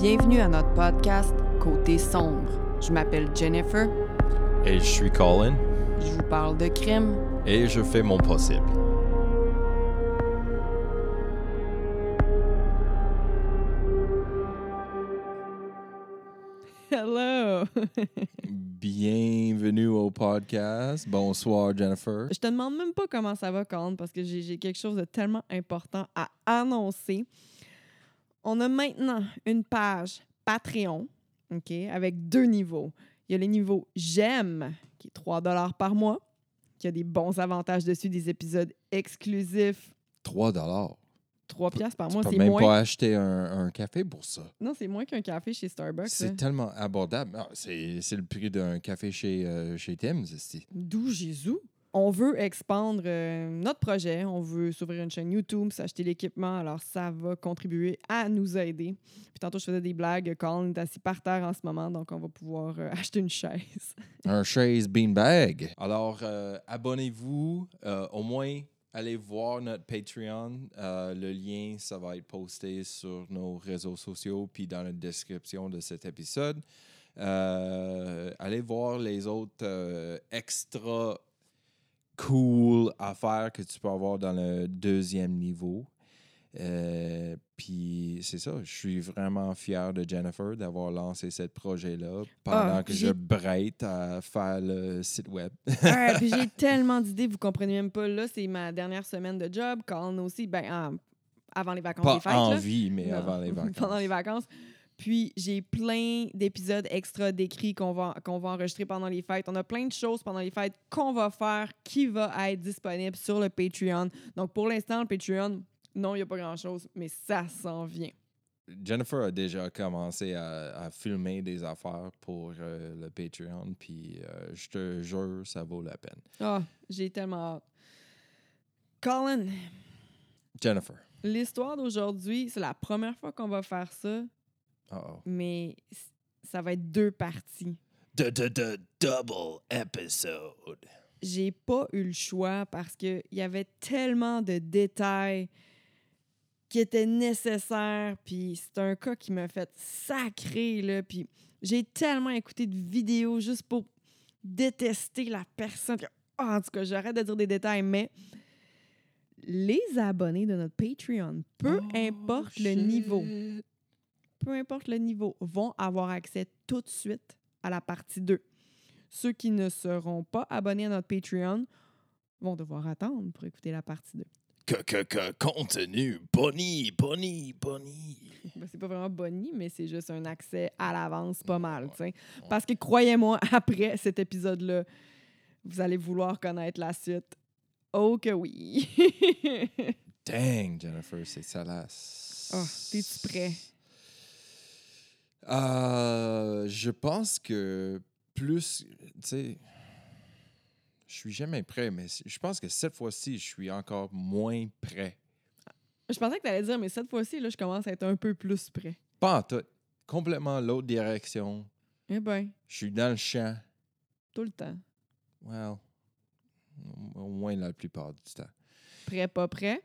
Bienvenue à notre podcast Côté sombre. Je m'appelle Jennifer. Et je suis Colin. Je vous parle de crime. Et je fais mon possible. Hello! Bienvenue au podcast. Bonsoir, Jennifer. Je te demande même pas comment ça va, Colin, parce que j'ai quelque chose de tellement important à annoncer. On a maintenant une page Patreon, OK, avec deux niveaux. Il y a le niveau J'aime, qui est 3 par mois, qui a des bons avantages dessus, des épisodes exclusifs. 3 dollars. 3 piastres par Tu mois, peux c'est même moins. pas acheter un, un café pour ça. Non, c'est moins qu'un café chez Starbucks. C'est tellement abordable. Ah, c'est le prix d'un café chez, euh, chez Tim's. c'est- D'où Jésus. On veut expandre euh, notre projet, on veut s'ouvrir une chaîne YouTube, s'acheter l'équipement, alors ça va contribuer à nous aider. Puis tantôt, je faisais des blagues, Colin est assis par terre en ce moment, donc on va pouvoir euh, acheter une chaise. Un chaise beanbag. Alors, euh, abonnez-vous. au moins, allez voir notre Patreon. Le lien, ça va être posté sur nos réseaux sociaux puis dans la description de cet épisode. Allez voir les autres extra cool affaires que tu peux avoir dans le deuxième niveau. Euh, puis c'est ça, je suis vraiment fier de Jennifer d'avoir lancé ce projet-là pendant Ah, que je brête à faire le site web. Ouais, puis j'ai tellement d'idées, vous comprenez même pas. Là, c'est ma dernière semaine de job. Colin aussi, ben, en- avant les vacances Pas des fêtes. là. envie, mais Non, avant les vacances. pendant les vacances. Puis j'ai plein d'épisodes extra d'écrits qu'on va, qu'on va enregistrer pendant les fêtes. On a plein de choses pendant les fêtes qu'on va faire qui va être disponible sur le Patreon. Donc pour l'instant, le Patreon, non, il n'y a pas grand-chose, mais ça s'en vient. Jennifer a déjà commencé à, à filmer des affaires pour euh, le Patreon, puis euh, je te jure, ça vaut la peine. Ah, j'ai tellement hâte. Colin, Jennifer. l'histoire d'aujourd'hui, c'est la première fois qu'on va faire ça, Mais ça va être deux parties. The, the, the double episode. j'ai pas eu le choix parce qu'il y avait tellement de détails qui étaient nécessaires. Puis c'est un cas qui m'a fait sacrer, là. Puis j'ai tellement écouté de vidéos juste pour détester la personne. Ah, en tout cas, j'arrête de dire des détails, mais les abonnés de notre Patreon, peu Oh, importe le niveau, peu importe le niveau, vont avoir accès tout de suite à la partie 2. Ceux qui ne seront pas abonnés à notre Patreon vont devoir attendre pour écouter la partie 2. Que, que, que, contenu, Bonnie, Bonnie, Bonnie. Ben, c'est pas vraiment Bonnie, mais c'est juste un accès à l'avance pas mal. tu sais. Parce que croyez-moi, après cet épisode-là, vous allez vouloir connaître la suite. Oh que oui! Dang, Jennifer, c'est salace. oh, T'es-tu prêt? Euh, je pense que plus, tu sais, je suis jamais prêt, mais je pense que cette fois-ci, je suis encore moins prêt. Je pensais que tu allais dire, mais cette fois-ci, là, je commence à être un peu plus prêt. Pas en tout. Complètement l'autre direction. Eh bien, Je suis dans le champ. tout le temps. Well, au moins la plupart du temps. Prêt, pas prêt?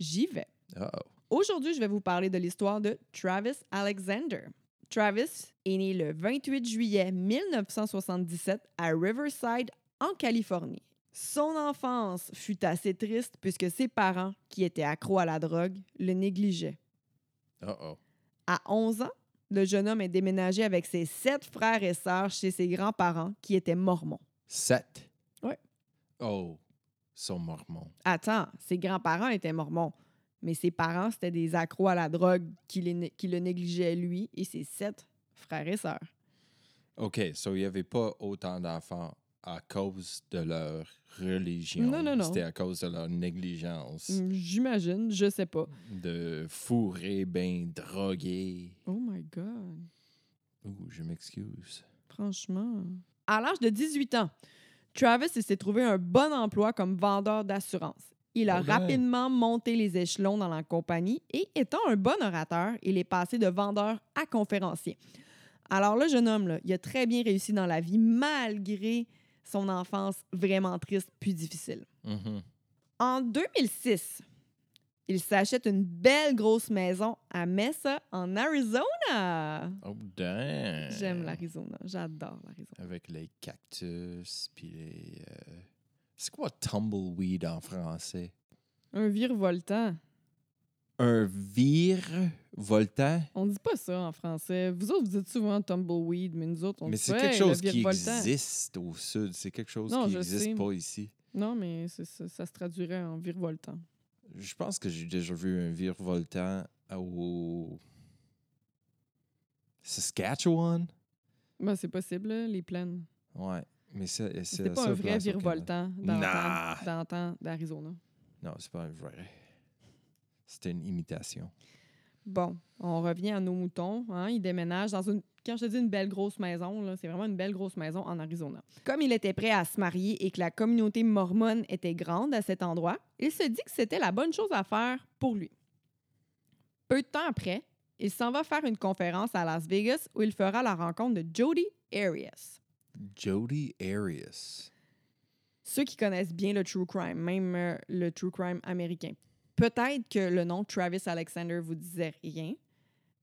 J'y vais. Oh. Aujourd'hui, je vais vous parler de l'histoire de Travis Alexander. Travis est né le 28 juillet 1977 à Riverside, en Californie. Son enfance fut assez triste puisque ses parents, qui étaient accros à la drogue, le négligeaient. Oh oh. À 11 ans, le jeune homme est déménagé avec ses sept frères et sœurs chez ses grands-parents qui étaient mormons. Sept? Ouais. Oh, sont mormons. Attends, ses grands-parents étaient mormons, mais ses parents, c'était des accros à la drogue qui, les qui le négligeaient lui et ses sept frères et sœurs. OK, so il n'y avait pas autant d'enfants à cause de leur religion. Non, non, non. C'était à cause de leur négligence. Mm, J'imagine, je sais pas. De fourrer, ben droguer. Oh my God, Ouh, je m'excuse. franchement. À l'âge de 18 ans, Travis s'est trouvé un bon emploi comme vendeur d'assurance. Il a ben. rapidement monté les échelons dans la compagnie et étant un bon orateur, il est passé de vendeur à conférencier. Alors le jeune homme, là, il a très bien réussi dans la vie malgré son enfance vraiment triste puis difficile. Mhm. En 2006, il s'achète une belle grosse maison à Mesa, en Arizona. Oh, damn. J'aime l'Arizona. J'adore l'Arizona. Avec les cactus, puis les... euh, C'est quoi tumbleweed en français? Un virevoltant. Un virevoltant? On dit pas ça en français. Vous autres, vous dites souvent tumbleweed, mais nous autres, on Mais dit c'est pas, quelque chose qui existe au sud. C'est quelque chose Non, qui n'existe pas ici. Non, mais c'est ça, ça se traduirait en virevoltant. Je pense que j'ai déjà vu un virevoltant au Saskatchewan. Ben, c'est possible, là, les plaines. Ouais, mais c'est C'était pas un vrai virevoltant temps d'Arizona. Non, c'est pas un vrai. C'était une imitation. Bon, on revient à nos moutons. Hein? Ils déménagent dans une. Quand je te dis une belle grosse maison, là, c'est vraiment une belle grosse maison en Arizona. Comme il était prêt à se marier et que la communauté mormone était grande à cet endroit, il se dit que c'était la bonne chose à faire pour lui. Peu de temps après, il s'en va faire une conférence à Las Vegas où il fera la rencontre de Jody Arias. Jody Arias. Ceux qui connaissent bien le true crime, même euh, le true crime américain, peut-être que le nom Travis Alexander vous disait rien,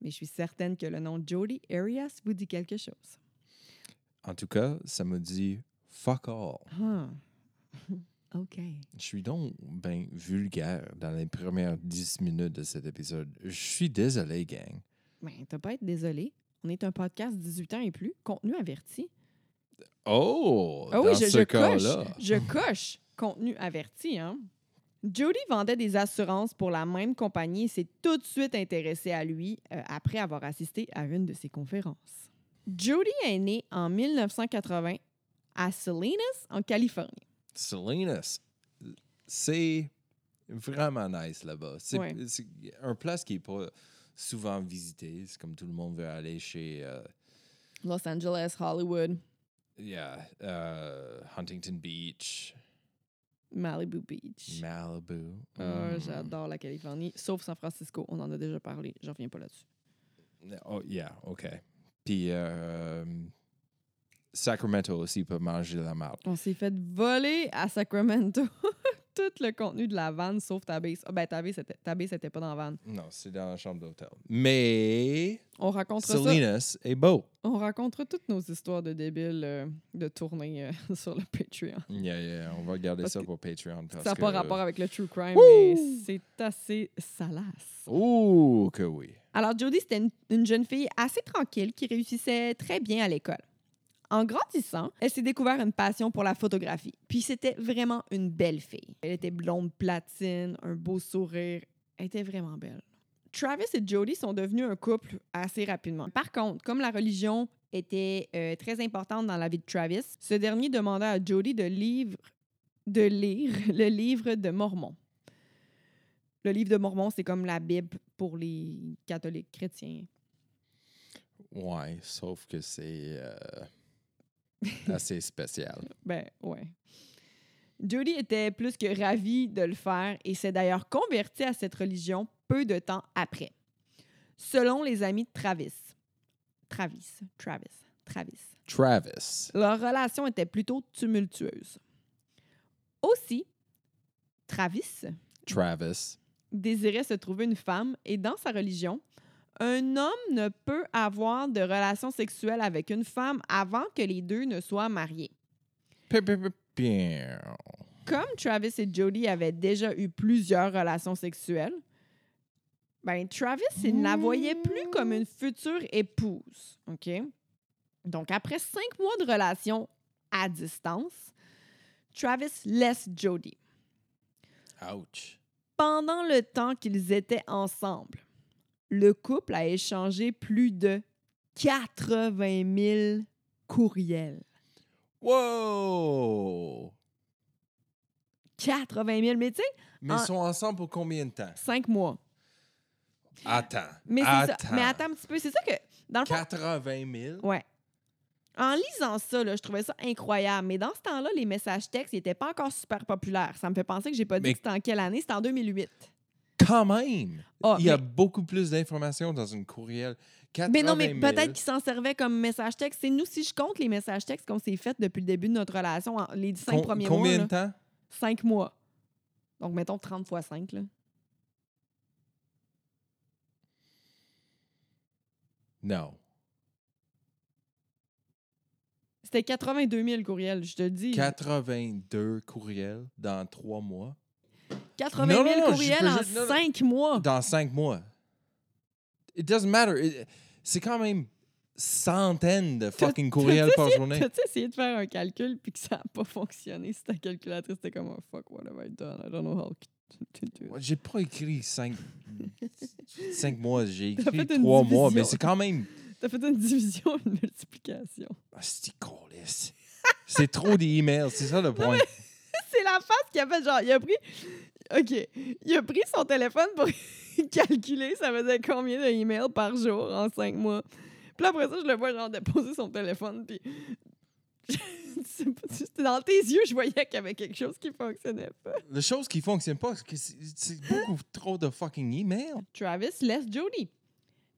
mais je suis certaine que le nom Jody Arias vous dit quelque chose. En tout cas, ça me dit fuck all. Ah. OK. Je suis donc ben vulgaire dans les premières 10 minutes de cet épisode. Je suis désolé, gang. Ben, t'as pas à être désolé. On est un podcast 18 ans et plus, contenu averti. Oh! Ah oui, dans je, ce je coche. Je coche contenu averti, hein. Jody vendait des assurances pour la même compagnie et s'est tout de suite intéressé à lui euh, après avoir assisté à une de ses conférences. Jody est née en 1980 à Salinas, en Californie. Salinas, c'est vraiment nice là-bas. C'est Ouais. c'est un place qui n'est pas souvent visité. C'est comme tout le monde veut aller chez euh, Los Angeles, Hollywood, yeah, euh, Huntington Beach, Malibu Beach. Malibu. Mm. J'adore la Californie, sauf San Francisco. On en a déjà parlé. Je reviens pas là-dessus. Oh, yeah, OK. Puis euh, Sacramento aussi peut manger la marde. On s'est fait voler à Sacramento tout le contenu de la vanne, sauf ta base. Ah, ben, ta base, c'était- ta base, c'était pas dans la vanne. Non, c'est dans la chambre d'hôtel. Mais On racontera ça. Salinas est beau. On racontera toutes nos histoires de débiles euh, de tournée euh, sur le Patreon. Yeah, yeah, on va garder Parce ça que pour Patreon. Parce ça n'a que... pas rapport avec le true crime, mais c'est assez salace. Oh, que oui. Alors, Jodie, c'était une, une jeune fille assez tranquille qui réussissait très bien à l'école. En grandissant, elle s'est découvert une passion pour la photographie. Puis c'était vraiment une belle fille. Elle était blonde platine, un beau sourire. Elle était vraiment belle. Travis et Jodie sont devenus un couple assez rapidement. Par contre, comme la religion était euh, très importante dans la vie de Travis, ce dernier demanda à livre- de lire le livre de Mormon. Le livre de Mormon, c'est comme la Bible pour les catholiques chrétiens. Ouais, sauf que c'est euh, assez spécial. Ben, ouais. Jody était plus que ravie de le faire et s'est d'ailleurs convertie à cette religion peu de temps après. Selon les amis de Travis. Travis, Travis, Travis. Travis. Leur relation était plutôt tumultueuse. Aussi, Travis Travis. désirait se trouver une femme et dans sa religion, un homme ne peut avoir de relation sexuelle avec une femme avant que les deux ne soient mariés. Comme Travis et Jody avaient déjà eu plusieurs relations sexuelles, ben Travis, il ne la voyait plus comme une future épouse. OK? Donc, après cinq mois de relation à distance, Travis laisse Jody. Ouch. Pendant le temps qu'ils étaient ensemble, le couple a échangé plus de 80 000 courriels. Wow! 80 000, mais tu sais, Mais En- ils sont ensemble pour combien de temps? cinq mois. Attends. Mais ça. attends. Mais attends un petit peu, c'est ça que, dans le fond, 80 000? Ouais. En lisant ça, là, je trouvais ça incroyable. Mais dans ce temps-là, les messages textes n'étaient pas encore super populaires. Ça me fait penser que j'ai pas dit que c'était en quelle année. C'était en 2008 quand même, ah, il y a beaucoup plus d'informations dans une courriel. Mais non, mais peut-être qu'ils s'en servaient comme message texte. C'est nous, si je compte les messages textes qu'on s'est fait depuis le début de notre relation, les cinq premiers mois. Combien de temps? Cinq mois. Donc, mettons 30 fois 5. Là. Non. C'était 82 000 courriels, je te dis. 82 courriels dans trois mois? 80 Non, 000 non, non, je courriels en juste- non, non. 5 mois. Dans cinq mois. It doesn't matter. C'est quand même centaines de fucking courriels par journée. T'as-tu essayé de faire un calcul puis que ça n'a pas fonctionné si ta calculatrice? Était comme oh, fuck, what have I done? I don't know how to do it. J'ai pas écrit cinq, cinq mois, j'ai écrit fait une trois mois, mais c'est quand même. T'as fait une division, une multiplication. Ah, c'est. C'est trop d'emails, c'est ça le point. C'est la face qui a fait genre, il a pris. OK. Il a pris son téléphone pour calculer ça faisait combien d'emails par jour en 5 mois. Puis après ça, je le vois genre déposer son téléphone, puis. Dans tes yeux, je voyais qu'il y avait quelque chose qui fonctionnait pas. La chose qui fonctionne pas, c'est beaucoup trop de fucking emails. Travis laisse Jodie.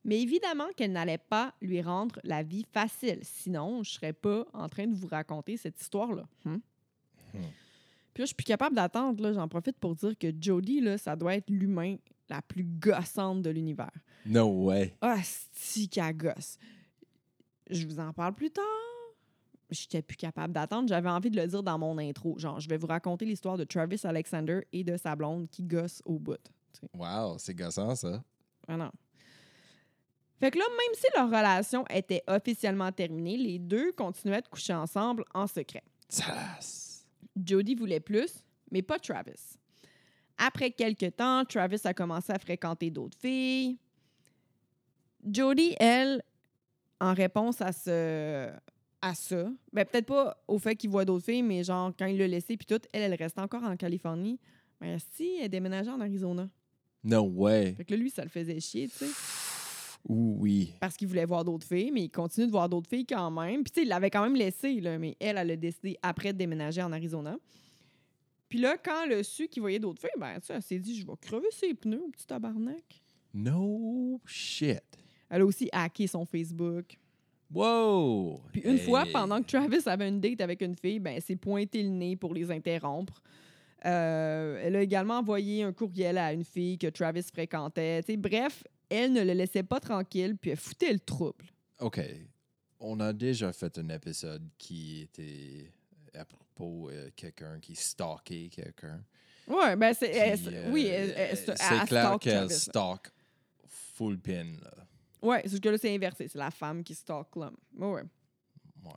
Mais évidemment qu'elle n'allait pas lui rendre la vie facile. Sinon, je serais pas en train de vous raconter cette histoire-là. Hmm? Hmm. Puis là, je suis plus capable d'attendre. là. J'en profite pour dire que Jodie, là, ça doit être l'humain la plus gossante de l'univers. No way. Ah, qu'elle gosse. Je vous en parle plus tard. J'étais plus capable d'attendre. J'avais envie de le dire dans mon intro. Genre, je vais vous raconter l'histoire de Travis Alexander et de sa blonde qui gosse au bout. Wow, c'est gossant ça. Ah non. Fait que là, même si leur relation était officiellement terminée, les deux continuaient de coucher ensemble en secret. Salace. Jody voulait plus, mais pas Travis. Après quelques temps, Travis a commencé à fréquenter d'autres filles. Jody, elle, en réponse à ce à ça, ben peut-être pas au fait qu'il voit d'autres filles, mais genre quand il l'a laissé puis tout, elle, elle reste encore en Californie. Ben si, elle déménageait en Arizona. No way. Fait que là, lui, ça le faisait chier, tu sais. Ouh, oui. parce qu'il voulait voir d'autres filles, mais il continue de voir d'autres filles quand même. Puis, tu sais, il l'avait quand même laissé, là, mais elle, elle a décidé après de déménager en Arizona. Puis là, quand elle a su qu'il voyait d'autres filles, ben, tu sais, elle s'est dit, je vais crever ses pneus, petit tabarnak. No shit. Elle a aussi hacké son Facebook. Wow. Puis une Hey. fois, pendant que Travis avait une date avec une fille, ben, elle s'est pointé le nez pour les interrompre. Euh, elle a également envoyé un courriel à une fille que Travis fréquentait. Tu sais, bref, elle ne le laissait pas tranquille, puis elle foutait le trouble. OK. On a déjà fait un épisode qui était à propos de quelqu'un qui stalkait quelqu'un. Ouais, ben c'est. oui, euh, elle- c'est clair qu'elle stalk full pin. Là. Ouais, c'est que là, c'est inversé. C'est la femme qui stalk l'homme. Ouais. Ouais.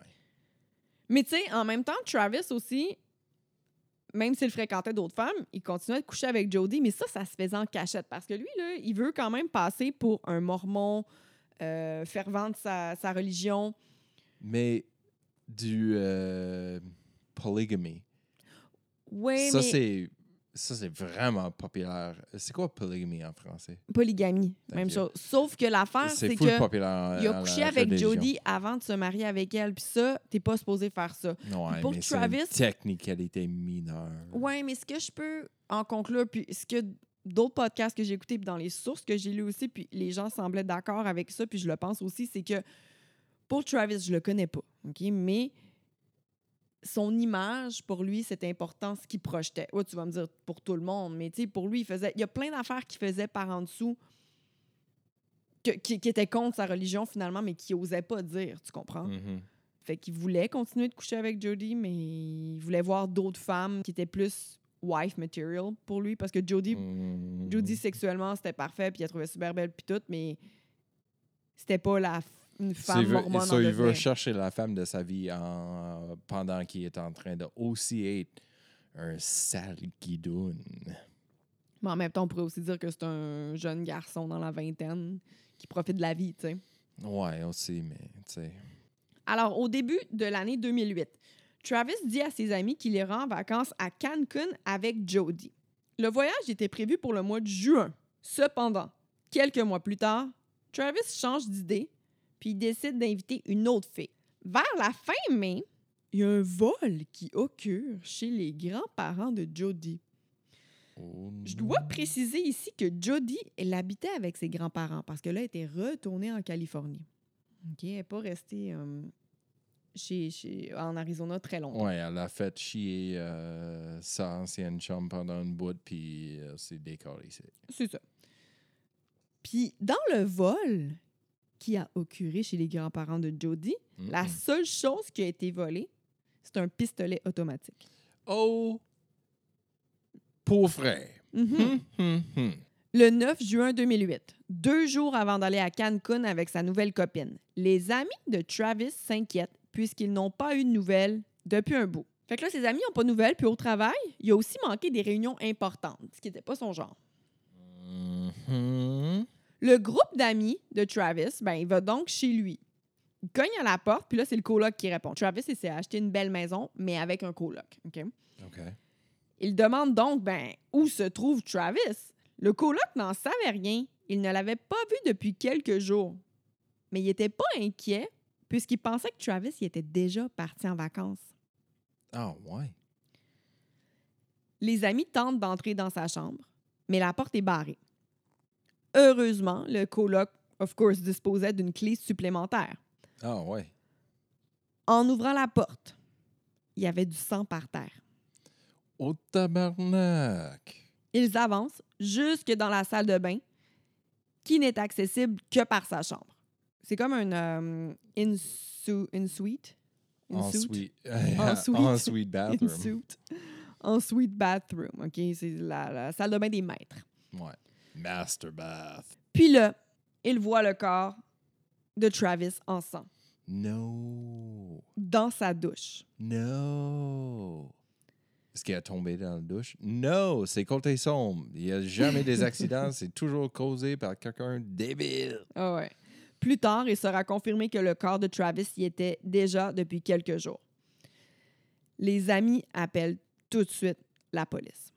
Mais tu sais, en même temps, Travis aussi, même s'il fréquentait d'autres femmes, il continuait de coucher avec Jodie, mais ça, ça se faisait en cachette parce que lui, là, il veut quand même passer pour un mormon euh, fervent de sa, sa religion. Mais du euh, polygamy. Oui, ça, mais c'est ça, c'est vraiment populaire. C'est quoi polygamy en français? polygamie, Thank même you. chose. Sauf que l'affaire, C'est que populaire. en- il a couché avec. Jodie avant de se marier avec elle. Puis ça, t'es pas supposé faire ça. Ouais, pour mais Travis- une technicalité mineure. Oui, mais ce que je peux en conclure, puis ce que d'autres podcasts que j'ai écoutés, puis dans les sources que j'ai lues aussi, puis les gens semblaient d'accord avec ça, puis je le pense aussi, c'est que pour Travis, je le connais pas, OK? Mais son image, pour lui, c'était important ce qu'il projetait. Ouais, tu vas me dire pour tout le monde, mais tu sais, pour lui, il faisait. Il y a plein d'affaires qu'il faisait par en dessous que- qui, qui étaient contre sa religion finalement, mais qu'il osait pas dire, tu comprends? Mhm. Fait qu'il voulait continuer de coucher avec Jodie, mais il voulait voir d'autres femmes qui étaient plus wife material pour lui. Parce que Jodie, Mhm. Jodie sexuellement, c'était parfait, puis il a trouvé super belle, puis tout, mais c'était pas la, une femme il veut, mormone ça, il veut chercher la femme de sa vie en, pendant qu'il est en train de aussi être un sale guidoune. Mais en même temps, on pourrait aussi dire que c'est un jeune garçon dans la vingtaine qui profite de la vie, tu sais. Ouais, aussi, mais tu sais. Alors, au début de l'année 2008, Travis dit à ses amis qu'il ira en vacances à Cancun avec Jodie. Le voyage était prévu pour le mois de juin. Cependant, quelques mois plus tard, Travis change d'idée puis il décide d'inviter une autre fille. Vers la fin mai, il y a un vol qui occure chez les grands-parents de Jodie. Oh, Je dois préciser ici que Jodie, elle habitait avec ses grands-parents parce que là, elle était retournée en Californie. Elle n'est pas restée euh, chez, chez- en Arizona très longtemps. Ouais, elle a fait chier euh, sa ancienne chum pendant une bout, puis euh, c'est décoré. C'est ça. Puis dans le vol qui a occurré chez les grands-parents de Jody. La Mm-mm. seule chose qui a été volée, c'est un pistolet automatique. Oh, pauvre frère. Mhm. Hum, hum, hum. Le 9 juin 2008, deux jours avant d'aller à Cancun avec sa nouvelle copine, les amis de Travis s'inquiètent puisqu'ils n'ont pas eu de nouvelles depuis un bout. Fait que là, ses amis n'ont pas de nouvelles, puis au travail, il a aussi manqué des réunions importantes, ce qui n'était pas son genre. Mhm. Le groupe d'amis de Travis, ben, il va donc chez lui. Il cogne à la porte, puis là, c'est le coloc qui répond. Travis, il s'est acheté une belle maison, mais avec un coloc. OK? OK. Il demande donc, ben, où se trouve Travis? Le coloc n'en savait rien. Il ne l'avait pas vu depuis quelques jours. Mais il n'était pas inquiet, puisqu'il pensait que Travis il était déjà parti en vacances. Ah, ouais. Les amis tentent d'entrer dans sa chambre, mais la porte est barrée. Heureusement, le coloc, of course, disposait d'une clé supplémentaire. Ah, ouais. En ouvrant la porte, il y avait du sang par terre. Au tabarnak. Ils avancent jusque dans la salle de bain, qui n'est accessible que par sa chambre. C'est comme un euh, in-su- in-suite. Ensuite, Ensuite. ensuite bathroom. In-suite. Ensuite bathroom. OK? C'est la, la salle de bain des maîtres. Ouais. Master bath. Puis là, il voit le corps de Travis en sang No. dans sa douche. No. Est-ce qu'il a tombé dans la douche? No, c'est côté sombre. Il n'y a jamais des accidents. C'est toujours causé par quelqu'un de débile. Ah ouais. Plus tard, il sera confirmé que le corps de Travis y était déjà depuis quelques jours. Les amis appellent tout de suite la police.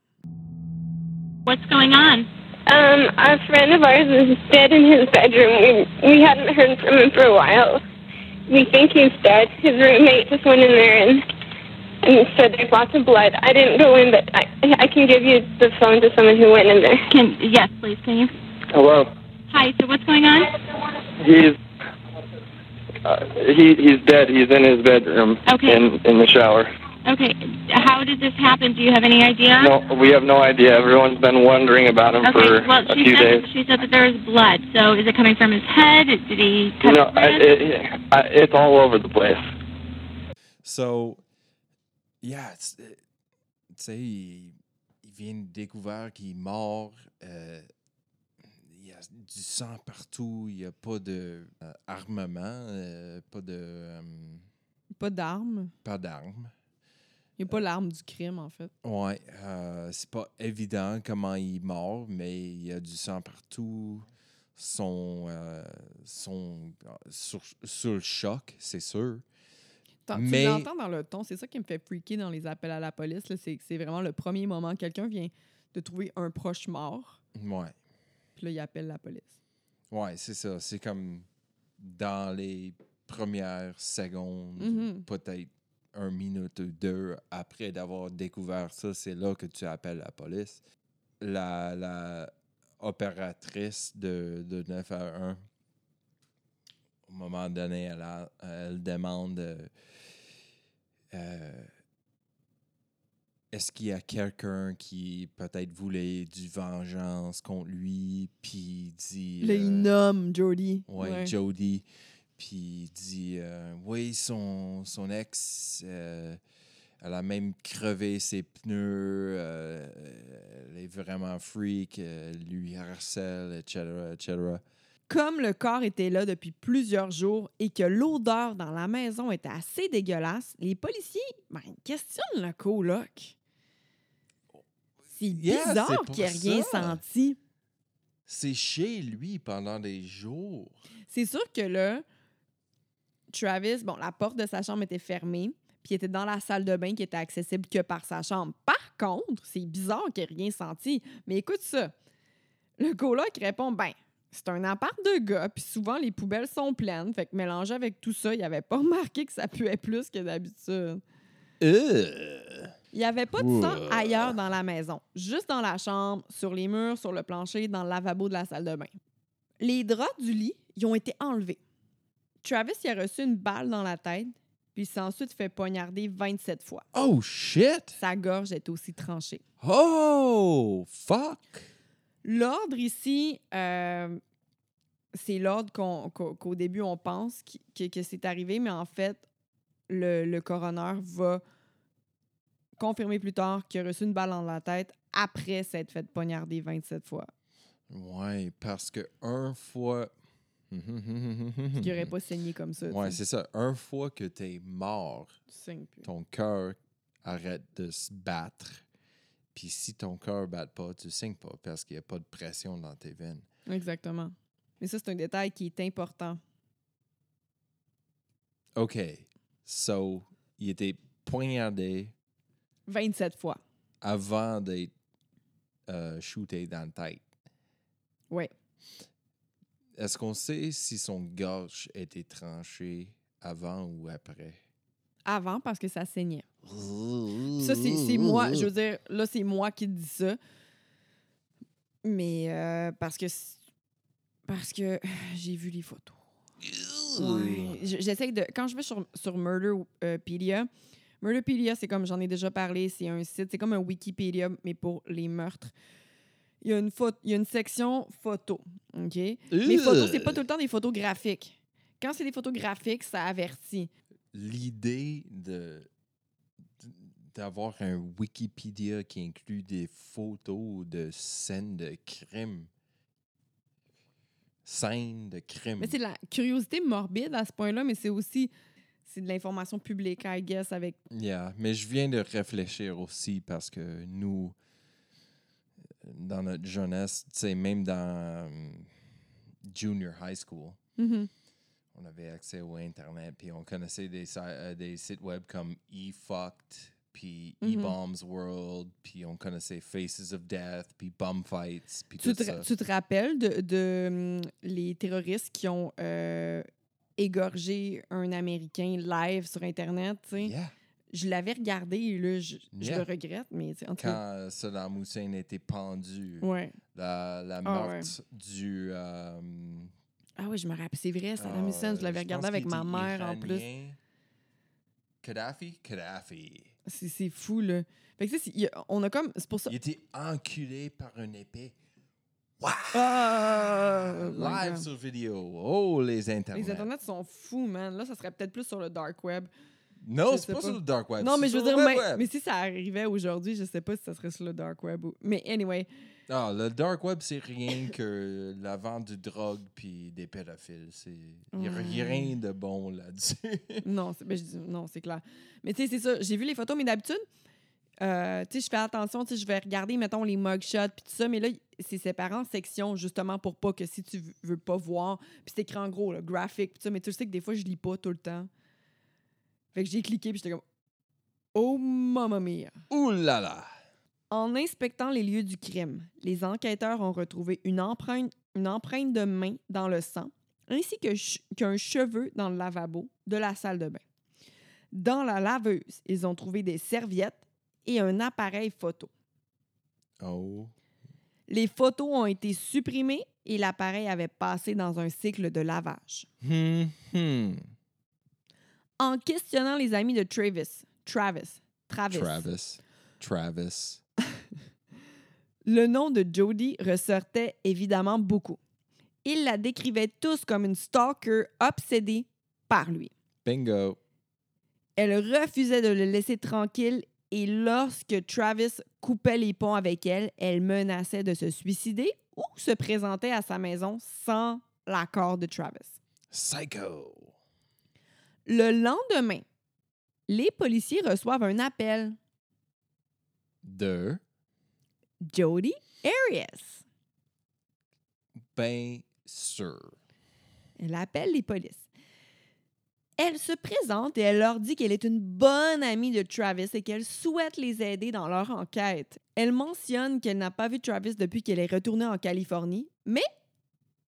What's going on? Um, a friend of ours is dead in his bedroom. We we hadn't heard from him for a while. We think he's dead. His roommate just went in there and and said there's lots of blood. I didn't go in, but I I can give you the phone to someone who went in there. Can yes, please. Can you? Hello. Hi. So what's going on? He's uh, he he's dead. He's in his bedroom Okay. in in the shower. Okay. How did this happen? Do you have any idea? No, we have no idea. Everyone's been wondering about him Okay. for Well, a few said days. she said that there was blood. So is it coming from his head? Did he cut No, his I, wrist? it, I, it's all over the place. So, yeah, it's- tu sais, il, il vient de découvrir qu'il est mort. euh, il y a du sang partout. Il n'y a pas de euh, armement, euh, pas de euh, Pas d'armes. pas d'armes. Il n'y a pas l'arme du crime, en fait. Ouais, euh, c'est pas évident comment il est mort, mais il y a du sang partout. Son, euh, son sur, sur le choc, c'est sûr. Mais- Tu l'entends dans le ton. C'est ça qui me fait freaker dans les appels à la police. C'est c'est vraiment le premier moment. Quelqu'un vient de trouver un proche mort, Ouais. puis là, il appelle la police. Ouais, c'est ça. C'est comme dans les premières secondes, Mhm. peut-être un minute ou deux après d'avoir découvert ça, c'est là que tu appelles la police. La, la opératrice de, de 9 à 1, au moment donné, elle, a- elle demande euh, euh, est-ce qu'il y a quelqu'un qui peut-être voulait du vengeance contre lui, puis dit. Là, euh, il nomme Jody. Ouais, Jody. Puis il dit euh, Oui, son, son ex, euh, elle a même crevé ses pneus. euh, elle est vraiment freak. Elle lui harcèle, etc. etc. Comme le corps était là depuis plusieurs jours et que l'odeur dans la maison était assez dégueulasse, les policiers ben, questionnent le coloc. C'est bizarre qu'il ait rien senti. C'est chez lui pendant des jours. C'est sûr que là, Travis, bon, la porte de sa chambre était fermée, puis il était dans la salle de bain qui était accessible que par sa chambre. Par contre, c'est bizarre qu'il ait rien senti. Mais écoute ça. Le coloc répond ben, c'est un appart de gars, puis souvent les poubelles sont pleines. Fait que mélangé avec tout ça, il avait pas remarqué que ça puait plus que d'habitude. Euh. Il n'y avait pas de sang Ouah. ailleurs dans la maison, juste dans la chambre, sur les murs, sur le plancher, dans le lavabo de la salle de bain. Les draps du lit, ils ont été enlevés. Travis il a reçu une balle dans la tête, puis il s'est ensuite fait poignarder 27 fois. Oh shit! Sa gorge est aussi tranchée. Oh fuck! L'ordre ici, euh, c'est l'ordre qu'on- qu'au début on pense que, que c'est arrivé, mais en fait, le, le coroner va confirmer plus tard qu'il a reçu une balle dans la tête après s'être fait poignarder 27 fois. Ouais, parce que un fois. Qu'il n'aurait pas saigné comme ça. Ouais, c'est ça. Un fois que t'es mort, Tu saignes plus. ton cœur arrête de se battre. Puis si ton cœur ne bat pas, tu saignes pas parce qu'il n'y a pas de pression dans tes veines. Exactement. Mais ça, c'est un détail qui est important. OK. So, il était poignardé 27 fois. avant d'être euh, shooté dans la tête. Ouais. Est-ce qu'on sait si son gorge était tranché avant ou après? Avant, parce que ça saignait. Ça, c'est moi. Je veux dire, là, c'est moi qui dis ça. Mais euh, parce que. j'ai vu les photos. Ouais. Je- J'essaie de. Quand je vais sur, sur Murderpedia, Murderpedia, c'est comme j'en ai déjà parlé, c'est un site, c'est comme un Wikipédia, mais pour les meurtres. Il y a une, photo, il y a une section photos. OK? Mais photos, c'est pas tout le temps des photos graphiques. Quand c'est des photos graphiques, ça avertit. L'idée de d'avoir un Wikipédia qui inclut des photos de scènes de crime. Scènes de crime. Mais c'est de la curiosité morbide à ce point-là, mais c'est aussi c'est de l'information publique, I guess, avec. Yeah, mais je viens de réfléchir aussi parce que nous, dans notre jeunesse, tu sais, même dans euh, junior high school, Mhm. on avait accès au Internet, puis on connaissait des, euh, des sites web comme eFucked, puis Mhm. eBombs World, puis on connaissait Faces of Death, puis Bum Fights, puis tout ça. tu te rappelles de, de, hum, les terroristes qui ont euh, égorgé un Américain live sur Internet? tu sais? Yeah. Je l'avais regardé, là, je, je Yeah. le regrette, mais en tout Quand cas. euh, Saddam Hussein était pendu, Ouais. la, la Ah, ouais. du... euh, Ah oui, je me rappelle, c'est vrai, Saddam Ah, Hussein, je l'avais regardé avec ma mère en plus. Kadhafi? Kadhafi. C'est fou, là. Fait que, il a- on a comme. C'est pour ça. Il était enculé par une épée. Ah! oh Live sur vidéo. Oh, les internets. Les internets sont fous, man. Là, ça serait peut-être plus sur le dark web. Non, c'est pas, pas. sur le dark web. non, mais je veux dire, le mais, mais si ça arrivait aujourd'hui, je sais pas si ça serait sur le dark web. Ou... Mais anyway, Ah, le dark web, c'est rien que la vente de drogue puis des pédophiles. Il n'y a rien de bon là-dessus. non, c'est ben, je dis- non, c'est clair. Mais tu sais, c'est ça. J'ai vu les photos, mais d'habitude, euh, tu sais, je fais attention, tu sais, je vais regarder, mettons, les mugshots puis tout ça, mais là, c'est séparé en sections, justement, pour pas que si tu veux pas voir, puis c'est écrit en gros, là, graphique, puis tout ça, mais tu sais que des fois, je lis pas tout le temps. Fait que j'ai cliqué, puis j'étais comme, oh, mamma mia. Ouh là là! En inspectant les lieux du crime, les enquêteurs ont retrouvé une empreinte, une empreinte de main dans le sang, ainsi que ch- qu'un cheveu dans le lavabo de la salle de bain. Dans la laveuse, ils ont trouvé des serviettes et un appareil photo. Oh. Les photos ont été supprimées et l'appareil avait passé dans un cycle de lavage. Hmm, hmm. En questionnant les amis de Travis, Travis, Travis, Travis. Travis. Le nom de Jodie ressortait évidemment beaucoup. Ils la décrivaient tous comme une stalker obsédée par lui. Bingo. Elle refusait de le laisser tranquille et lorsque Travis coupait les ponts avec elle, elle menaçait de se suicider ou se présentait à sa maison sans l'accord de Travis. Psycho. Le lendemain, les policiers reçoivent un appel. De. Jodie Arias. Ben sûr. Elle appelle les polices. Elle se présente et elle leur dit qu'elle est une bonne amie de Travis et qu'elle souhaite les aider dans leur enquête. Elle mentionne qu'elle n'a pas vu Travis depuis qu'elle est retournée en Californie, mais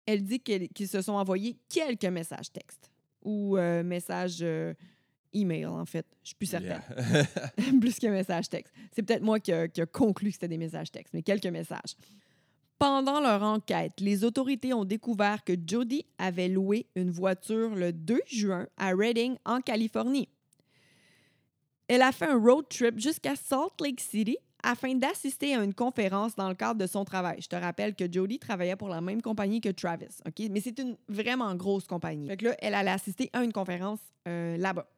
elle dit qu'ils se sont envoyés quelques messages textes ou euh, messages euh, email, en fait. Je suis plus certaine. Yeah. plus que messages textes. C'est peut-être moi qui a, qui a conclu que c'était des messages textes, mais quelques messages. Pendant leur enquête, les autorités ont découvert que Jody avait loué une voiture le 2 juin à Redding, en Californie. Elle a fait un road trip jusqu'à Salt Lake City afin d'assister à une conférence dans le cadre de son travail. Je te rappelle que Jodie travaillait pour la même compagnie que Travis? Mais c'est une vraiment grosse compagnie. Là, elle allait assister à une conférence euh, là-bas.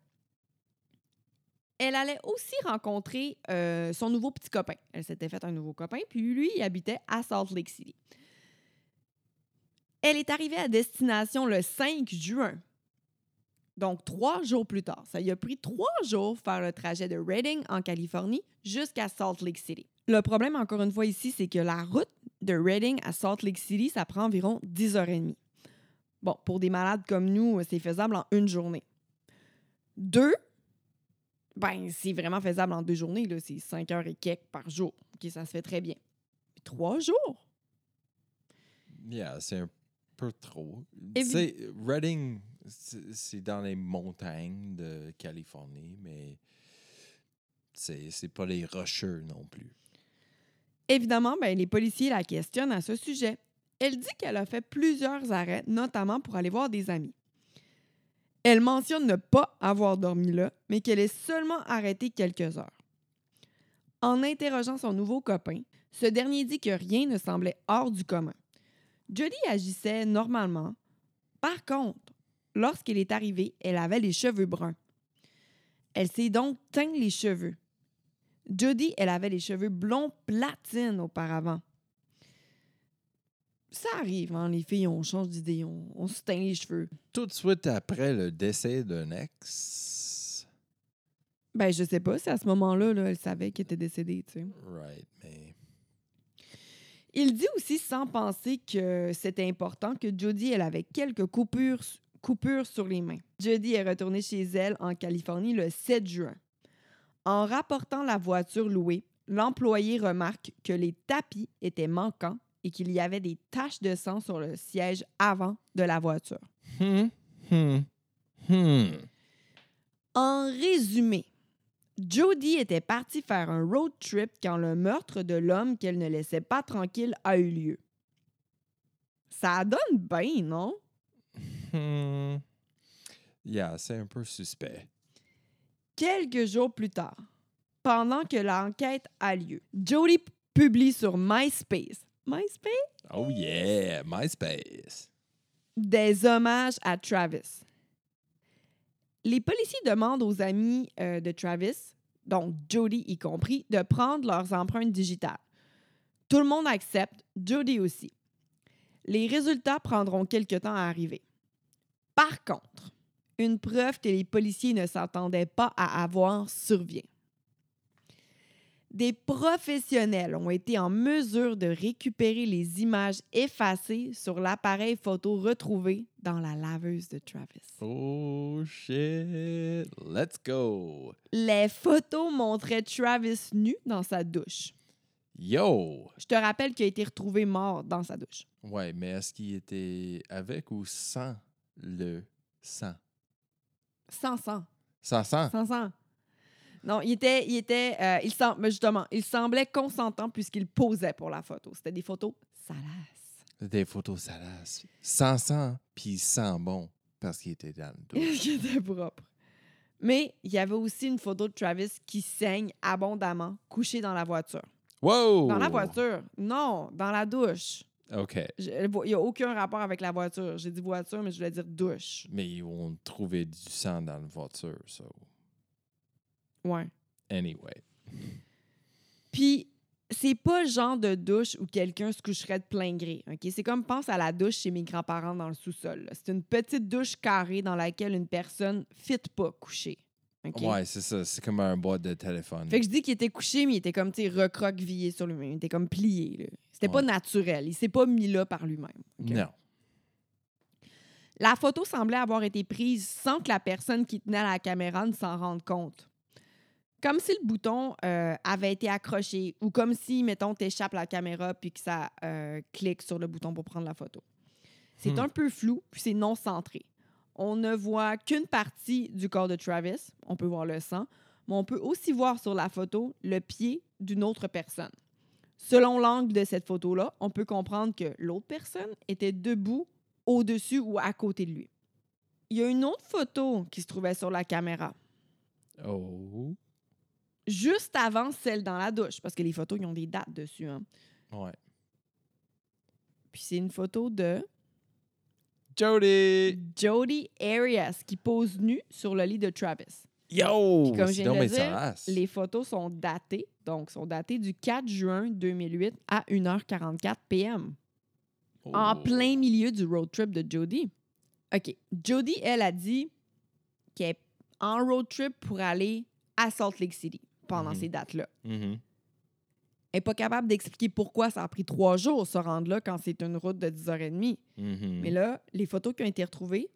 Elle allait aussi rencontrer euh, son nouveau petit copain. Elle s'était fait un nouveau copain, puis lui, il habitait à Salt Lake City. Elle est arrivée à destination le 5 juin. Donc, trois jours plus tard. Ça lui a pris trois jours faire le trajet de Redding, en Californie, jusqu'à Salt Lake City. Le problème, encore une fois, ici, c'est que la route de Redding à Salt Lake City, ça prend environ 10h30. Bon, pour des malades comme nous, c'est faisable en une journée. Deux, ben, c'est vraiment faisable en deux journées. là. C'est 5 heures et quelques par jour. OK, ça se fait très bien. Mais trois jours? Yeah, c'est un peu trop. Tu sais, Redding, c'est dans les montagnes de Californie, mais c'est pas les rocheux non plus. Évidemment, ben, les policiers la questionnent à ce sujet. Elle dit qu'elle a fait plusieurs arrêts, notamment pour aller voir des amis. Elle mentionne ne pas avoir dormi là, mais qu'elle est seulement arrêtée quelques heures. En interrogeant son nouveau copain, ce dernier dit que rien ne semblait hors du commun. Jodie agissait normalement. Par contre, lorsqu'elle est arrivée, elle avait les cheveux bruns. Elle s'est donc teint les cheveux. Jodie, elle avait les cheveux blonds platine auparavant. Ça arrive, hein, les filles, on change d'idée, on, on se teint les cheveux. Tout de suite après le décès d'un ex, Ben, je sais pas, c'est à ce moment-là, là, elle savait qu'elle était décédée, tu sais. right, mais Il dit aussi sans penser que c'était important que Jodie, elle avait quelques coupures, coupures sur les mains. Jodie est retournée chez elle en Californie le 7 juin. En rapportant la voiture louée, l'employé remarque que les tapis étaient manquants et qu'il y avait des taches de sang sur le siège avant de la voiture. Hmm, hmm, hmm. En résumé, Jodie était partie faire un road trip quand le meurtre de l'homme qu'elle ne laissait pas tranquille a eu lieu. Ça donne bien, non? Hmm. Yeah, c'est un peu suspect. Quelques jours plus tard, pendant que l'enquête a lieu, Jodie publie sur MySpace, MySpace? Oh yeah, MySpace. des hommages à Travis. Les policiers demandent aux amis euh, de Travis, donc Jodie y compris, de prendre leurs empreintes digitales. Tout le monde accepte, Jodie aussi. Les résultats prendront quelque temps à arriver. Par contre, une preuve que les policiers ne s'attendaient pas à avoir survient. Des professionnels ont été en mesure de récupérer les images effacées sur l'appareil photo retrouvé dans la laveuse de Travis. Oh shit. Let's go. Les photos montraient Travis nu dans sa douche. Yo. Je te rappelle qu'il a été retrouvé mort dans sa douche. Ouais, mais est-ce qu'il était avec ou sans? Le sang? Sans sang. Sans sang? Sans sang. Non, il était, il était, euh, il sem- mais justement, il semblait consentant puisqu'il posait pour la photo. C'était des photos salaces. Des photos salaces. Sans sang, puis sans bon, parce qu'il était dans le dos. qui était propre. Mais il y avait aussi une photo de Travis qui saigne abondamment, couché dans la voiture. Wow! Dans la voiture? Non, dans la douche. OK. Je- Il n'y a aucun rapport avec la voiture. J'ai dit voiture, mais je voulais dire douche. Mais ils ont trouvé du sang dans la voiture, so... Ouais. Anyway. Puis, c'est pas le genre de douche où quelqu'un se coucherait de plein gré. OK? C'est comme pense à la douche chez mes grands-parents dans le sous-sol. là. C'est une petite douche carrée dans laquelle une personne fit pas coucher. OK? Ouais, c'est ça. C'est comme un boîte de téléphone. Fait que je dis qu'il était couché, mais il était comme, tu sais, recroquevillé sur lui-même. Il était comme plié, là. C'était pas Ouais. naturel. Il s'est pas mis là par lui-même. Non. La photo semblait avoir été prise sans que la personne qui tenait la caméra ne s'en rende compte. Comme si le bouton euh, avait été accroché ou comme si, mettons, t'échappes la caméra puis que ça euh, clique sur le bouton pour prendre la photo. C'est Hmm. un peu flou puis c'est non centré. On ne voit qu'une partie du corps de Travis. On peut voir le sang, mais on peut aussi voir sur la photo le pied d'une autre personne. Selon l'angle de cette photo-là, on peut comprendre que l'autre personne était debout au-dessus ou à côté de lui. Il y a une autre photo qui se trouvait sur la caméra. Oh. juste avant celle dans la douche, parce que les photos, ils ont des dates dessus. Hein. Ouais. Puis c'est une photo de Jody! Jody Arias qui pose nue sur le lit de Travis. Yo! Puis comme je viens de le dire. Les photos sont datées, donc sont datées du 4 juin 2008 à 1h44 p.m. en Oh. plein milieu du road trip de Jody. OK. Jody, elle a dit qu'elle est en road trip pour aller à Salt Lake City pendant Mhm. ces dates-là. Mhm. Elle n'est pas capable d'expliquer pourquoi ça a pris trois jours se rendre là quand c'est une route de 10h30. Mhm. Mais là, les photos qui ont été retrouvées,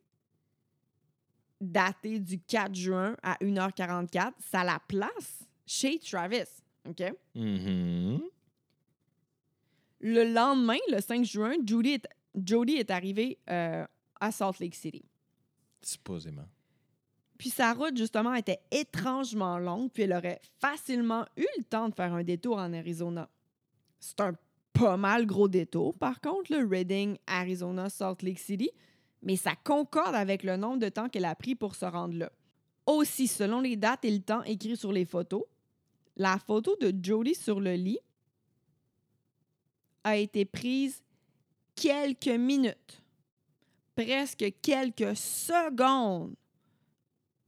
datées du 4 juin à 1h44, ça la place chez Travis. OK? Mhm. Le lendemain, le 5 juin, Judy est, Jody est arrivée euh, à Salt Lake City. Supposément. Puis sa route, justement, était étrangement longue, puis elle aurait facilement eu le temps de faire un détour en Arizona. C'est un pas mal gros détour, par contre, le Reading, Arizona, Salt Lake City, mais ça concorde avec le nombre de temps qu'elle a pris pour se rendre là. Aussi, selon les dates et le temps écrits sur les photos, la photo de Jody sur le lit a été prise quelques minutes, presque quelques secondes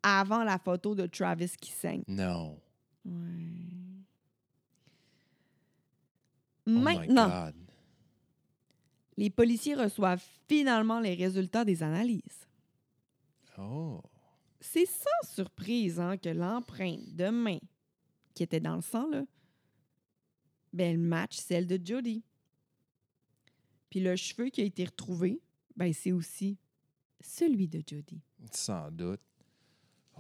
avant la photo de Travis qui saigne. Non. Oh Maintenant, my God. les policiers reçoivent finalement les résultats des analyses. Oh. C'est sans surprise hein, que l'empreinte de main qui était dans le sang, là, ben, elle match celle de Jody. Puis le cheveu qui a été retrouvé, ben, c'est aussi celui de Jody. Sans doute.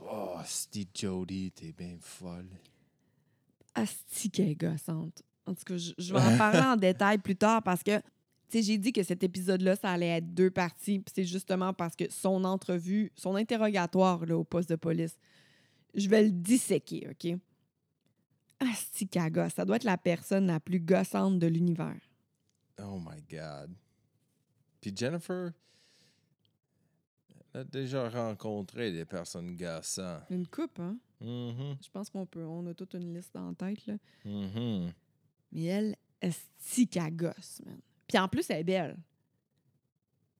Oh, Steve Jody, t'es bien folle. Asti qu'elle est gossante. En tout cas, je, je vais en parler en détail plus tard parce que, tu sais, j'ai dit que cet épisode-là, ça allait être deux parties. Puis c'est justement parce que son entrevue, son interrogatoire là, au poste de police, je vais le disséquer, OK? Qu'elle gosse. Ça doit être la personne la plus gossante de l'univers. Oh my God. Puis Jennifer, elle a déjà rencontré des personnes gossantes. Une coupe, hein? Mhm. Je pense qu'on peut. On a toute une liste en tête, là. Mhm. Mais elle, qu'elle gosse, man. Puis en plus, elle est belle.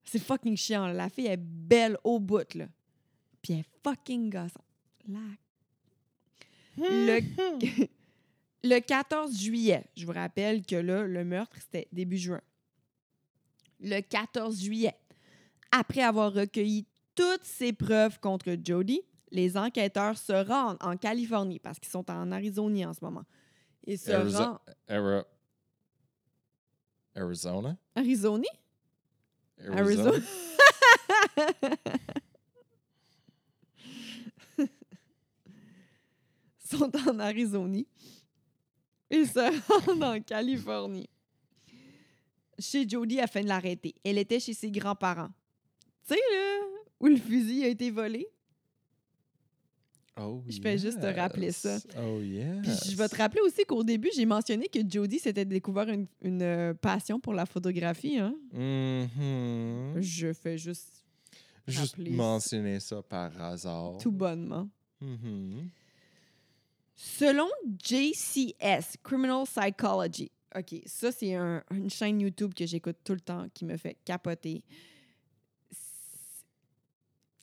C'est fucking chiant. là. La fille est belle au bout, là. Puis elle est fucking gossante. La... Le... le 14 juillet, je vous rappelle que là, le meurtre, c'était début juin. Le 14 juillet, après avoir recueilli toutes ces preuves contre Jody, les enquêteurs se rendent en Californie parce qu'ils sont en Arizonie en ce moment. Ils se Arizo- rendent... Ari- Arizona? Arizona? Arizona? sont en Arizonie. Ils se rendent en Californie. Chez Jody afin de l'arrêter. Elle était chez ses grands-parents. Tu sais, là, où le fusil a été volé? Oh, Je fais juste te rappeler ça. yes. Oh, yeah. Puis je vais te rappeler aussi qu'au début, j'ai mentionné que Jody s'était découvert une, une, euh, passion pour la photographie. Hein? Mhm. Je fais juste mentionner ça par hasard. tout bonnement. Mhm. Selon JCS, Criminal Psychology, OK, ça, c'est un- une chaîne YouTube que j'écoute tout le temps qui me fait capoter.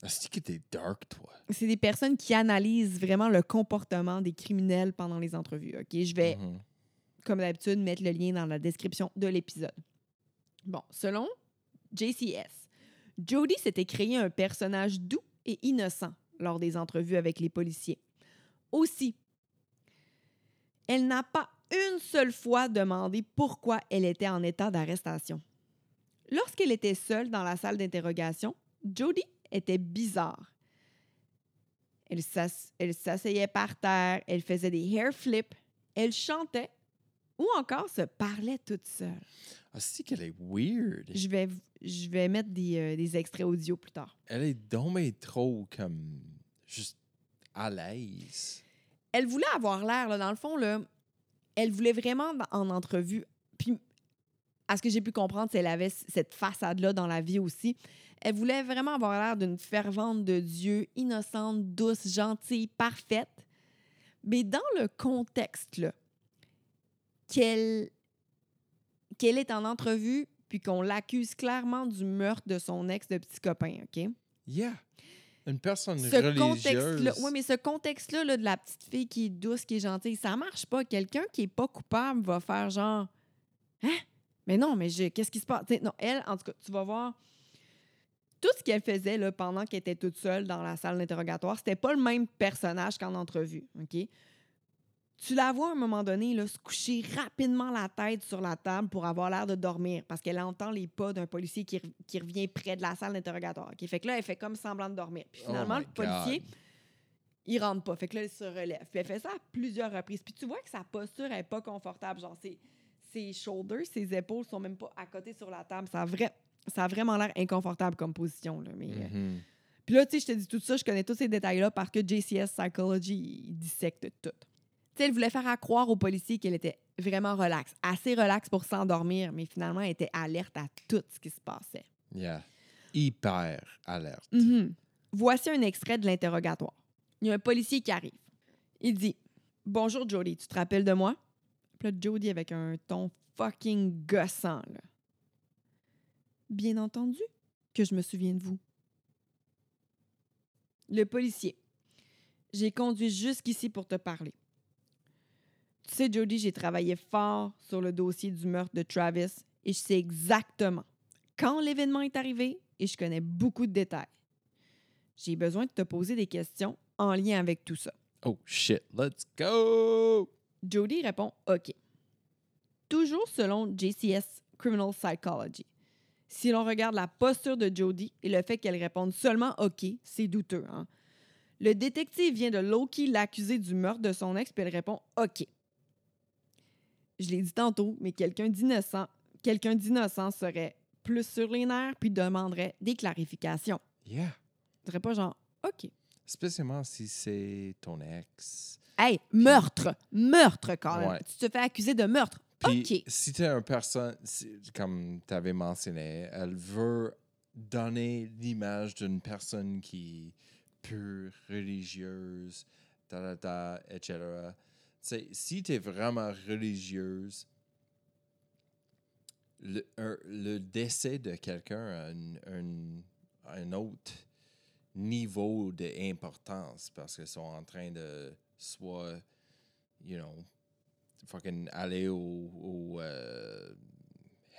Est-ce que t'es dark, toi? C'est des personnes qui analysent vraiment le comportement des criminels pendant les entrevues. OK, je vais, Mhm. comme d'habitude, mettre le lien dans la description de l'épisode. Bon, selon JCS, Jody s'était créé un personnage doux et innocent lors des entrevues avec les policiers. Aussi, elle n'a pas une seule fois demandé pourquoi elle était en état d'arrestation. Lorsqu'elle était seule dans la salle d'interrogation, Jody était bizarre. Elle s'ass- elle s'asseyait par terre, elle faisait des hair flips, elle chantait ou encore se parlait toute seule. Ah, c'est qu'elle est weird. Je vais, je vais mettre des, euh, des extraits audio plus tard. Elle est bien trop comme juste à l'aise. Elle voulait avoir l'air, dans le fond, là, elle voulait vraiment en entrevue. Puis, à ce que j'ai pu comprendre, qu'elle avait cette façade-là dans la vie aussi. Elle voulait vraiment avoir l'air d'une fervente de Dieu, innocente, douce, gentille, parfaite. Mais dans le contexte, là, qu'elle qu'elle est en entrevue puis qu'on l'accuse clairement du meurtre de son ex de petit copain, OK? Yeah. Une personne Ce contexte-là, oui, mais ce contexte-là là, de la petite fille qui est douce, qui est gentille, ça marche pas. Quelqu'un qui est pas coupable va faire genre Hein? Mais non, mais je- qu'est-ce qui se passe? T'sais, non, elle, en tout cas, tu vas voir. Tout ce qu'elle faisait là, pendant qu'elle était toute seule dans la salle d'interrogatoire, c'était pas le même personnage qu'en entrevue. OK? Tu la vois à un moment donné là, se coucher rapidement la tête sur la table pour avoir l'air de dormir parce qu'elle entend les pas d'un policier qui, re- qui revient près de la salle d'interrogatoire. Fait que là, elle fait comme semblant de dormir. Puis Oh finalement, le policier, God. il rentre pas. Fait que là, elle se relève. Puis elle fait ça à plusieurs reprises. Puis tu vois que sa posture est pas confortable. Genre, ses, ses shoulders, ses épaules sont même pas à côté sur la table. Ça a, vrai, ça a vraiment l'air inconfortable comme position. Là. Mais, euh, Mhm. Puis là, tu sais, je te dis tout ça, je connais tous ces détails-là parce que JCS Psychology, il dissecte tout. Sais, elle voulait faire à croire aux policiers qu'elle était vraiment relaxe, assez relaxe pour s'endormir, mais finalement, elle était alerte à tout ce qui se passait. Yeah. Hyper alerte. Mhm. Voici un extrait de l'interrogatoire. Il y a un policier qui arrive. Il dit Bonjour Jody, tu te rappelles de moi Puis là, Jody avec un ton fucking gossant. Là. Bien entendu que je me souviens de vous. Le policier J'ai conduit jusqu'ici pour te parler. Tu sais, Jody, j'ai travaillé fort sur le dossier du meurtre de Travis et je sais exactement quand l'événement est arrivé et je connais beaucoup de détails. J'ai besoin de te poser des questions en lien avec tout ça. Oh shit, let's go! Jody répond OK. Toujours selon JCS Criminal Psychology. Si l'on regarde la posture de Jody et le fait qu'elle réponde seulement OK, c'est douteux. hein. Le détective vient de low-key l'accuser du meurtre de son ex, puis elle répond OK. Je l'ai dit tantôt, mais quelqu'un d'innocent, quelqu'un d'innocent serait plus sur les nerfs puis demanderait des clarifications. Yeah. Je dirais pas genre OK. Spécialement si c'est ton ex. Hey, meurtre! Meurtre, quand même. Ouais. Tu te fais accuser de meurtre. Puis OK. si tu es une personne, si- comme tu avais mentionné, elle veut donner l'image d'une personne qui est pure, religieuse, ta, ta, ta, etc. Sais, si tu es vraiment religieuse, le, un- le décès de quelqu'un a un, un- un autre niveau d'importance parce qu'ils sont en train de soit, you know, fucking aller au, au euh,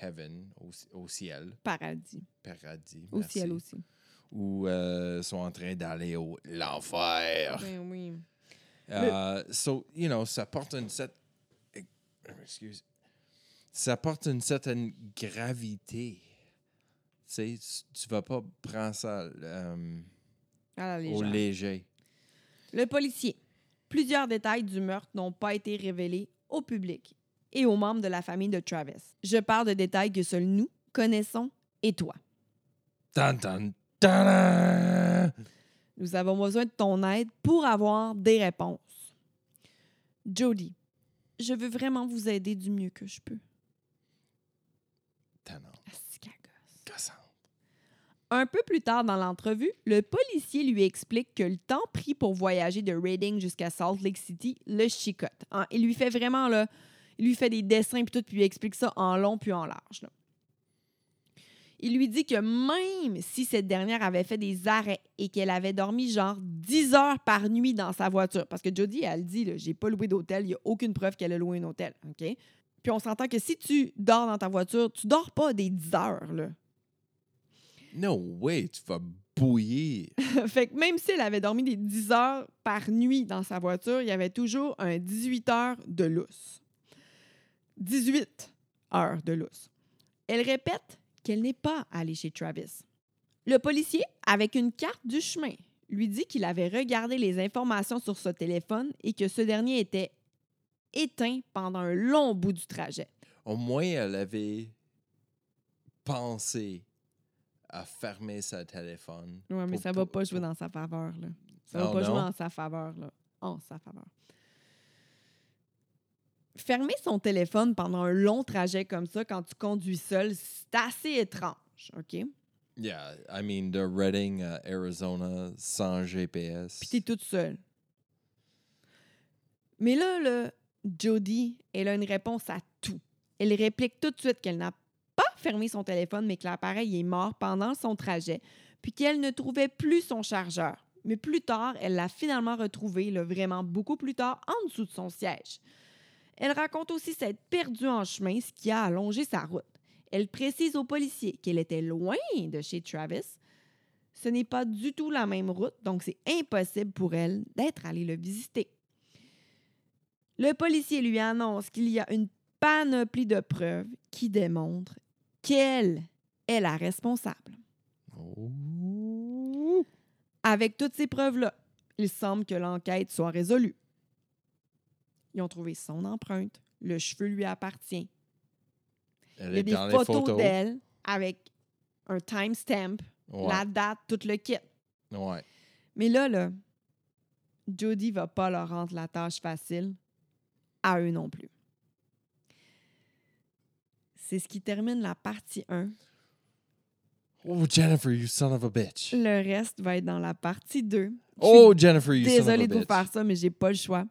heaven, au, au ciel, Paradis. paradis. Au merci. ciel aussi. Ou euh, sont en train d'aller au l'enfer. Ben oui. Euh, so, you know, ça porte une certaine. Excuse. Ça porte une certaine gravité. Tu sais, tu- vas pas prendre ça euh, À la au léger. Le policier. Plusieurs détails du meurtre n'ont pas été révélés au public et aux membres de la famille de Travis. Je parle de détails que seuls nous connaissons et toi. Tan, tan, tan! Nous avons besoin de ton aide pour avoir des réponses. Jody, je veux vraiment vous aider du mieux que je peux. Un peu plus tard dans l'entrevue, le policier lui explique que le temps pris pour voyager de Reading jusqu'à Salt Lake City le chicote. hein. Il lui fait vraiment là, il lui fait des dessins puis tout, puis il lui explique ça en long puis en large. là. Il lui dit que même si cette dernière avait fait des arrêts et qu'elle avait dormi genre 10 heures par nuit dans sa voiture, parce que Jodie, elle dit, j'ai pas loué d'hôtel, il n'y a aucune preuve qu'elle a loué un hôtel. OK? Puis on s'entend que si tu dors dans ta voiture, tu dors pas des 10 heures. Là. No way, tu vas bouillir. fait que même si elle avait dormi des 10 heures par nuit dans sa voiture, il y avait toujours un 18 heures de lousse. 18 heures de lousse. Elle répète qu'elle n'est pas allée chez Travis. Le policier, avec une carte du chemin, lui dit qu'il avait regardé les informations sur ce téléphone et que ce dernier était éteint pendant un long bout du trajet. Au moins, elle avait pensé à fermer sa téléphone. Oui, mais Pour- ça va pas jouer dans sa faveur. Là. Ça Non, va pas non. jouer en sa faveur. Là. En sa faveur. Fermer son téléphone pendant un long trajet comme ça, quand tu conduis seul, c'est assez étrange, OK? Yeah, I mean, de Reading à Arizona sans GPS. Puis t'es toute seule. Mais là, là Jodie, elle a une réponse à tout. Elle réplique tout de suite qu'elle n'a pas fermé son téléphone, mais que l'appareil est mort pendant son trajet, puis qu'elle ne trouvait plus son chargeur. Mais plus tard, elle l'a finalement retrouvé, là, vraiment beaucoup plus tard, en dessous de son siège. Elle raconte aussi s'être perdue en chemin, ce qui a allongé sa route. Elle précise aux policiers qu'elle était loin de chez Travis. Ce n'est pas du tout la même route, donc c'est impossible pour elle d'être allée le visiter. Le policier lui annonce qu'il y a une panoplie de preuves qui démontrent qu'elle est la responsable. Oh. Avec toutes ces preuves-là, il semble que l'enquête soit résolue. Ils ont trouvé son empreinte, le cheveu lui appartient. Elle Il y a des photos, photos. d'elle avec un timestamp, Ouais. la date, tout le kit. ouais. Mais là, là, Jody va pas leur rendre la tâche facile, à eux non plus. C'est ce qui termine la partie 1. Oh, Jennifer, you son of a bitch. Le reste va être dans la partie 2. Oh, Jennifer, you son of a Désolée de vous bitch. faire ça, mais j'ai pas le choix.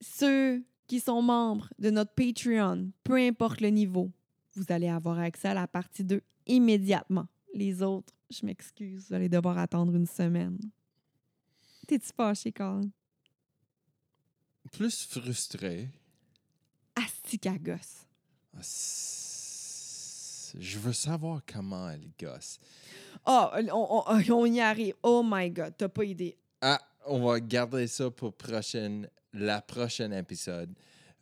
Ceux qui sont membres de notre Patreon, peu importe le niveau, vous allez avoir accès à la partie 2 immédiatement. Les autres, je m'excuse, vous allez devoir attendre une semaine. T'es-tu fâché, Carl? Plus frustré. Asti qu'elle gosse. Ah, Je veux savoir comment elle gosse. Oh, on, on- on y arrive. Oh my God, t'as pas idée. Ah, on va garder ça pour prochaine, la prochaine épisode.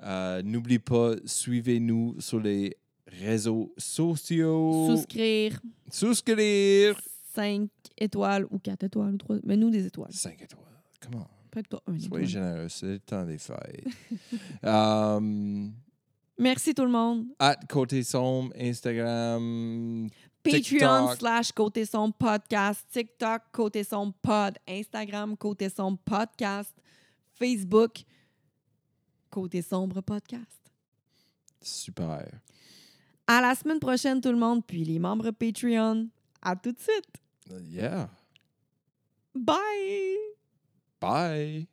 Euh, N'oublie pas, suivez-nous sur les réseaux sociaux. Souscrire Souscrire. 5 étoiles ou 4 étoiles ou 3. Mais nous, des étoiles. 5 étoiles. Comment? Peut-être pas un Soyez généreux, c'est le temps des fêtes. um, Merci tout le monde. at Côté Sombre, Instagram. Patreon slash Côté Sombre Podcast, TikTok Côté Sombre Pod, Instagram Côté Sombre Podcast, Facebook Côté Sombre Podcast. Super. À la semaine prochaine tout le monde, puis les membres Patreon. À tout de suite. Yeah. Bye! Bye.